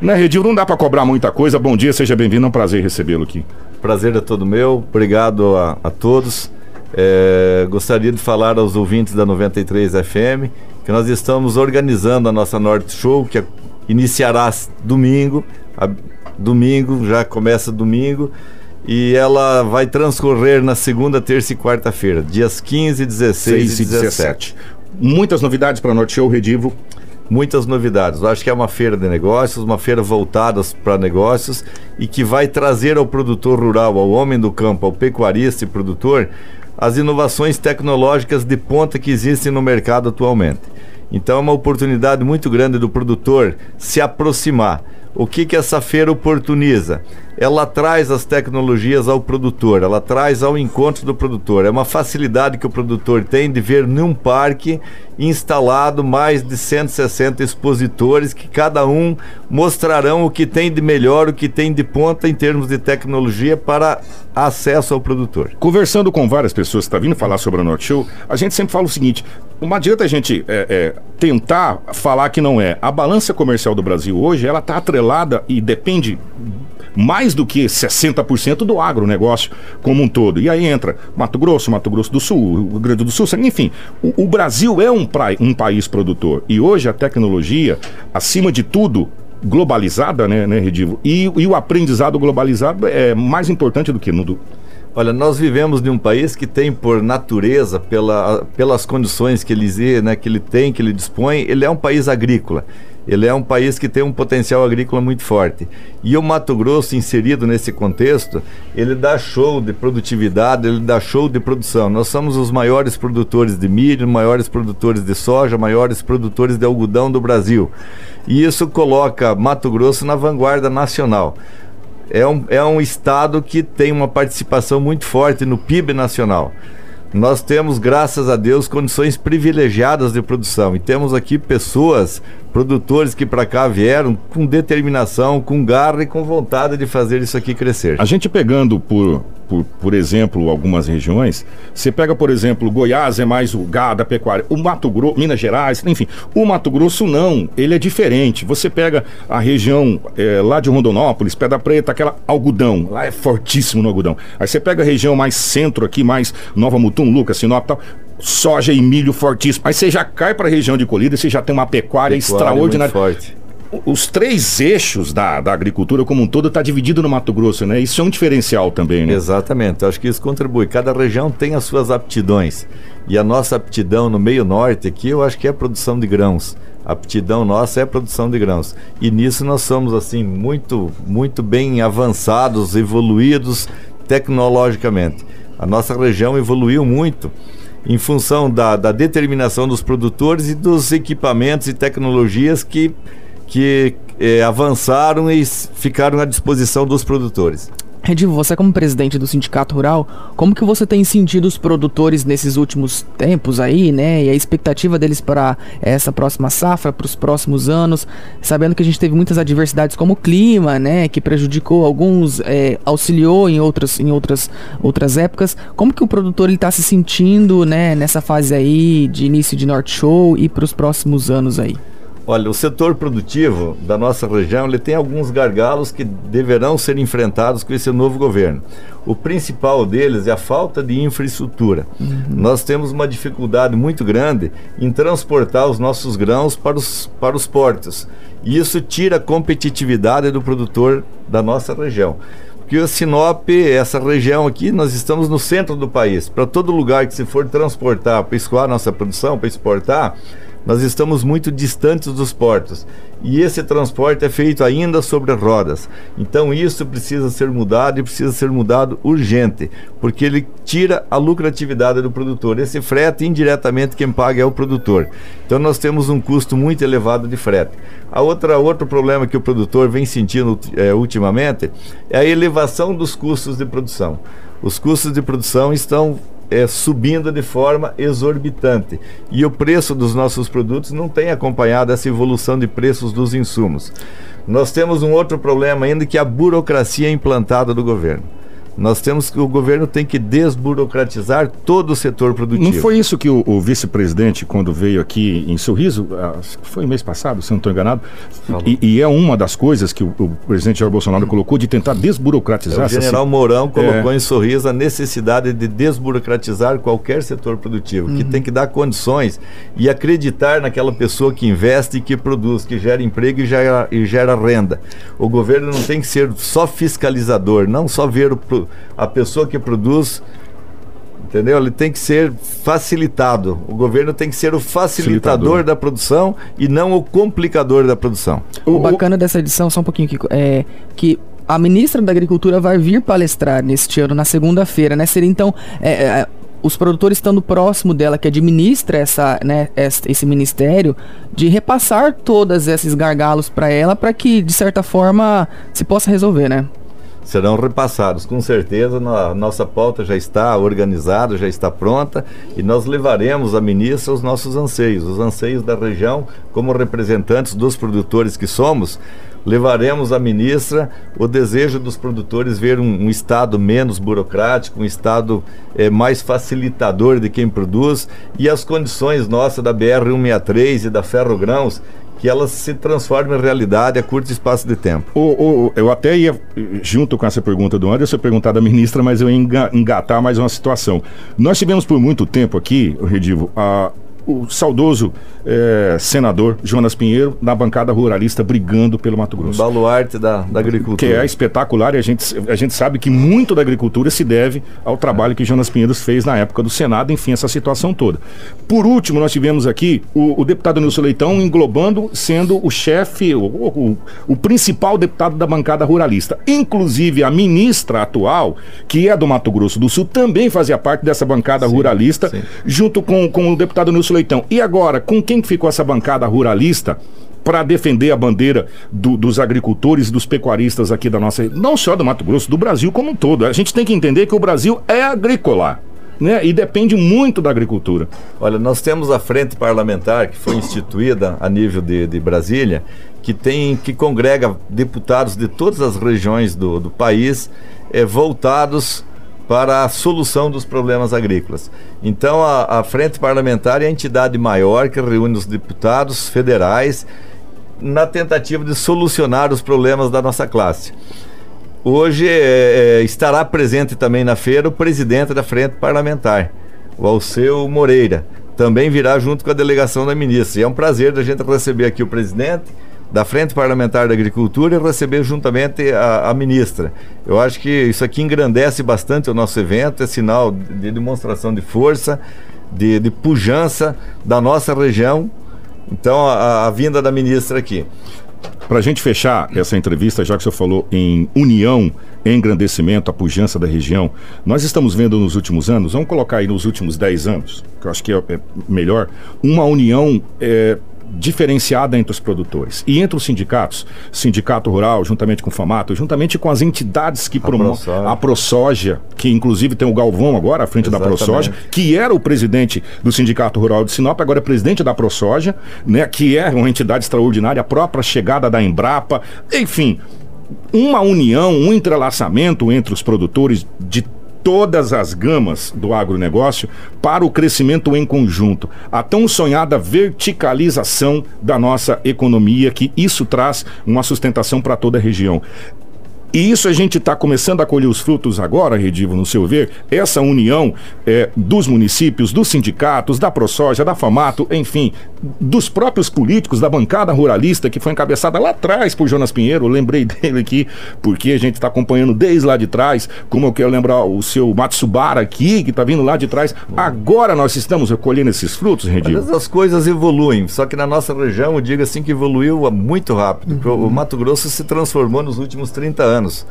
Né, Redil? Não dá para cobrar muita coisa. Bom dia, seja bem-vindo. É um prazer recebê-lo aqui. Prazer é todo meu. Obrigado a, a todos. É, gostaria de falar aos ouvintes da 93 FM que nós estamos organizando a nossa Norte Show, que iniciará domingo. A, domingo, já começa domingo. E ela vai transcorrer na segunda, terça e quarta-feira, dias 15, 16 e 17. 17. Muitas novidades para a Norte Show, Redivo muitas novidades. Eu acho que é uma feira de negócios, uma feira voltada para negócios e que vai trazer ao produtor rural, ao homem do campo, ao pecuarista e produtor, as inovações tecnológicas de ponta que existem no mercado atualmente. Então é uma oportunidade muito grande do produtor se aproximar. O que, que essa feira oportuniza? Ela traz as tecnologias ao produtor, ela traz ao encontro do produtor. É uma facilidade que o produtor tem de ver num parque instalado mais de 160 expositores que cada um mostrarão o que tem de melhor, o que tem de ponta em termos de tecnologia para acesso ao produtor. Conversando com várias pessoas que estão tá vindo falar sobre a Norte Show, a gente sempre fala o seguinte: não adianta a gente é, é, tentar falar que não é. A balança comercial do Brasil hoje, ela está atrelada e depende mais do que 60% do agronegócio como um todo. E aí entra Mato Grosso, Mato Grosso do Sul, Rio Grande do Sul, enfim. O, o Brasil é um, pra, um país produtor. E hoje a tecnologia, acima de tudo, globalizada, né, né Redivo? E, e o aprendizado globalizado é mais importante do que no, Olha, nós vivemos em um país que tem por natureza, pela, pelas condições que ele, né, que ele tem, que ele dispõe, ele é um país agrícola. Ele é um país que tem um potencial agrícola muito forte. E o Mato Grosso, inserido nesse contexto, ele dá show de produtividade, ele dá show de produção. Nós somos os maiores produtores de milho, maiores produtores de soja, maiores produtores de algodão do Brasil. E isso coloca Mato Grosso na vanguarda nacional. É um, é um estado que tem uma participação muito forte no PIB nacional nós temos, graças a Deus, condições privilegiadas de produção. E temos aqui pessoas produtores que para cá vieram com determinação, com garra e com vontade de fazer isso aqui crescer. A gente pegando por, por, por exemplo, algumas regiões, você pega, por exemplo, Goiás é mais o gado, a pecuária, o Mato Grosso, Minas Gerais, enfim, o Mato Grosso não, ele é diferente. Você pega a região é, lá de Rondonópolis, Pedra Preta, aquela algodão, lá é fortíssimo no algodão. Aí você pega a região mais centro aqui, mais Nova Mutum, Lucas, Sinop tal, soja e milho fortíssimo. Aí você já cai para a região de colhida, você já tem uma pecuária, pecuária extraordinária. forte. Os três eixos da, da agricultura como um todo está dividido no Mato Grosso, né? Isso é um diferencial também, né? Exatamente, acho que isso contribui. Cada região tem as suas aptidões. E a nossa aptidão no meio norte aqui, eu acho que é a produção de grãos. A aptidão nossa é a produção de grãos. E nisso nós somos assim muito, muito bem avançados, evoluídos tecnologicamente. A nossa região evoluiu muito em função da, da determinação dos produtores e dos equipamentos e tecnologias que, que é, avançaram e ficaram à disposição dos produtores. Redivo, você como presidente do Sindicato Rural, como que você tem sentido os produtores nesses últimos tempos aí, né? E a expectativa deles para essa próxima safra, para os próximos anos, sabendo que a gente teve muitas adversidades como o clima, né? Que prejudicou alguns, é, auxiliou em outras, em outras, outras épocas. Como que o produtor está se sentindo, né? Nessa fase aí de início de Norte Show e para os próximos anos aí? Olha, o setor produtivo da nossa região ele tem alguns gargalos que deverão ser enfrentados com esse novo governo. O principal deles é a falta de infraestrutura. Uhum. Nós temos uma dificuldade muito grande em transportar os nossos grãos para os, para os portos. E isso tira a competitividade do produtor da nossa região. Porque o Sinop, essa região aqui, nós estamos no centro do país. Para todo lugar que se for transportar, para escoar nossa produção, para exportar, nós estamos muito distantes dos portos e esse transporte é feito ainda sobre rodas. Então isso precisa ser mudado e precisa ser mudado urgente, porque ele tira a lucratividade do produtor. Esse frete indiretamente quem paga é o produtor. Então nós temos um custo muito elevado de frete. A outra outro problema que o produtor vem sentindo é, ultimamente é a elevação dos custos de produção. Os custos de produção estão é, subindo de forma exorbitante e o preço dos nossos produtos não tem acompanhado essa evolução de preços dos insumos. Nós temos um outro problema ainda que é a burocracia implantada do governo. Nós temos que o governo tem que desburocratizar todo o setor produtivo. Não foi isso que o, o vice-presidente, quando veio aqui em Sorriso, ah, foi mês passado, se não estou enganado, e, e, é uma das coisas que o, o, presidente Jair Bolsonaro colocou de tentar desburocratizar. É, o general Mourão colocou é... em Sorriso a necessidade de desburocratizar qualquer setor produtivo, uhum. que tem que dar condições e acreditar naquela pessoa que investe e que produz, que gera emprego e gera, e gera renda. O governo não tem que ser só fiscalizador, não só ver o, a pessoa que produz entendeu? Ele tem que ser facilitado. O governo tem que ser o facilitador, facilitador. da produção e não o complicador da produção. O, bacana dessa edição, só um pouquinho, Kiko, é que a ministra da Agricultura vai vir palestrar neste ano, na segunda-feira, né? Seria então. É, é, os produtores estando próximo dela, que administra essa, né, esse ministério, de repassar todos esses gargalos para ela, para que, de certa forma, se possa resolver, né? Serão repassados. Com certeza, a nossa pauta já está organizada, já está pronta e nós levaremos à ministra os nossos anseios, os anseios da região, como representantes dos produtores que somos. Levaremos à ministra o desejo dos produtores ver um, um Estado menos burocrático, um Estado é, mais facilitador de quem produz e as condições nossas da BR-163 e da Ferro Grãos que elas se transformem em realidade a curto espaço de tempo. O, o, eu até ia, junto com essa pergunta do Anderson, perguntar da ministra, mas eu ia engatar mais uma situação. Nós tivemos por muito tempo aqui, Redivo, a, o saudoso é, senador Jonas Pinheiro na bancada ruralista brigando pelo Mato Grosso. Baluarte da, da agricultura. Que é espetacular e a gente, a gente sabe que muito da agricultura se deve ao trabalho que Jonas Pinheiro fez na época do Senado, enfim, essa situação toda. Por último, nós tivemos aqui o, o deputado Nilson Leitão englobando, sendo o chefe, o, o, o principal deputado da bancada ruralista. Inclusive, a ministra atual, que é do Mato Grosso do Sul, também fazia parte dessa bancada sim, ruralista, sim. junto com, com o deputado Nilson Leitão. E agora, com quem ficou essa bancada ruralista? para defender a bandeira do, dos agricultores e dos pecuaristas aqui da nossa, não só do Mato Grosso, do Brasil como um todo. A gente tem que entender que o Brasil é agrícola. Né? E depende muito da agricultura. Olha, nós temos a frente parlamentar que foi instituída a nível de, de Brasília, que tem que congrega deputados de todas as regiões do, do país é, voltados para a solução dos problemas agrícolas. Então, a, a, Frente Parlamentar é a entidade maior que reúne os deputados federais na tentativa de solucionar os problemas da nossa classe. Hoje é, é, estará presente também na feira o presidente da Frente Parlamentar, o Alceu Moreira. Também virá junto com a delegação da ministra. E é um prazer da gente receber aqui o presidente da Frente Parlamentar da Agricultura e receber juntamente a, a, ministra. Eu acho que isso aqui engrandece bastante o nosso evento, é sinal de demonstração de força, de, de pujança da nossa região. Então, a, a vinda da ministra aqui. Para a gente fechar essa entrevista, já que o senhor falou em união, engrandecimento, a pujança da região, nós estamos vendo nos últimos anos, vamos colocar aí nos últimos 10 anos, que eu acho que é, é melhor, uma união é, diferenciada entre os produtores e entre os sindicatos, sindicato rural, juntamente com o Famato, juntamente com as entidades que promovem a ProSoja, que inclusive tem o Galvão agora à frente Exatamente. da ProSoja, que era o presidente do Sindicato Rural de Sinop, agora é presidente da ProSoja, né, que é uma entidade extraordinária, a própria chegada da Embrapa, enfim, uma união, um entrelaçamento entre os produtores de todas as gamas do agronegócio para o crescimento em conjunto, a tão sonhada verticalização da nossa economia, que isso traz uma sustentação para toda a região. E isso a gente está começando a colher os frutos agora, Redivo, no seu ver, essa união é, dos municípios, dos sindicatos, da ProSoja, da FAMATO, enfim, dos próprios políticos, da bancada ruralista que foi encabeçada lá atrás por Jonas Pinheiro, eu lembrei dele aqui, porque a gente está acompanhando desde lá de trás, como eu quero lembrar o seu Matsubara aqui, que está vindo lá de trás. Agora nós estamos colhendo esses frutos, Redivo. As coisas evoluem, só que na nossa região, eu digo assim que evoluiu muito rápido. Uhum. O Mato Grosso se transformou nos últimos 30 anos anos.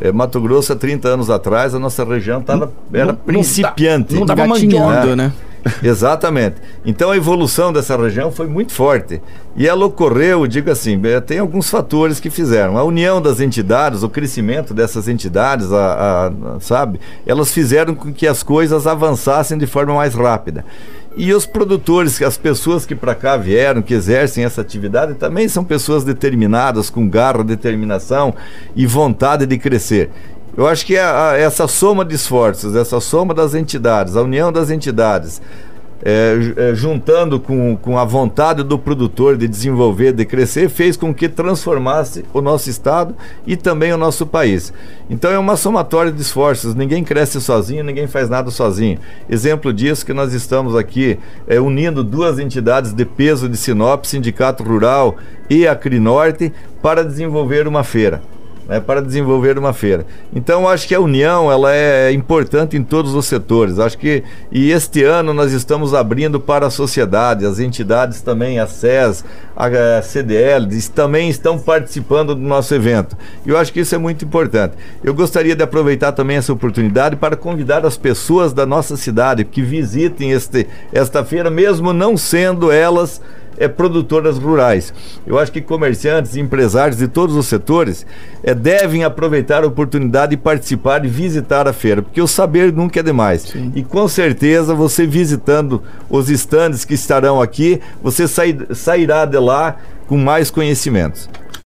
É, Mato Grosso, há 30 anos atrás, a nossa região tava, era não, principiante. Não estava manjando, né? Exatamente. Então a evolução dessa região foi muito forte. E ela ocorreu, digo assim, é, tem alguns fatores que fizeram. A união das entidades, o crescimento dessas entidades, a, a, sabe? Elas fizeram com que as coisas avançassem de forma mais rápida. E os produtores, as pessoas que para cá vieram, que exercem essa atividade, também são pessoas determinadas, com garra, determinação e vontade de crescer. Eu acho que a, a, essa soma de esforços, essa soma das entidades, a união das entidades, é, é, juntando com, com a vontade do produtor de desenvolver, de crescer, fez com que transformasse o nosso estado e também o nosso país. Então é uma somatória de esforços. Ninguém cresce sozinho, ninguém faz nada sozinho. Exemplo disso que nós estamos aqui é, unindo duas entidades de peso de Sinop, Sindicato Rural e a Crinorte, para desenvolver uma feira né, para desenvolver uma feira. Então, acho que a união ela é importante em todos os setores. Acho que e este ano nós estamos abrindo para a sociedade, as entidades também, a SES, a CDL, também estão participando do nosso evento. E eu acho que isso é muito importante. Eu gostaria de aproveitar também essa oportunidade para convidar as pessoas da nossa cidade que visitem este, esta feira, mesmo não sendo elas é, produtoras rurais. Eu acho que comerciantes, empresários de todos os setores é, devem aproveitar a oportunidade de participar e visitar a feira, porque o saber nunca é demais. Sim. E com certeza você visitando os estandes que estarão aqui, você sair, sairá de lá com mais conhecimentos.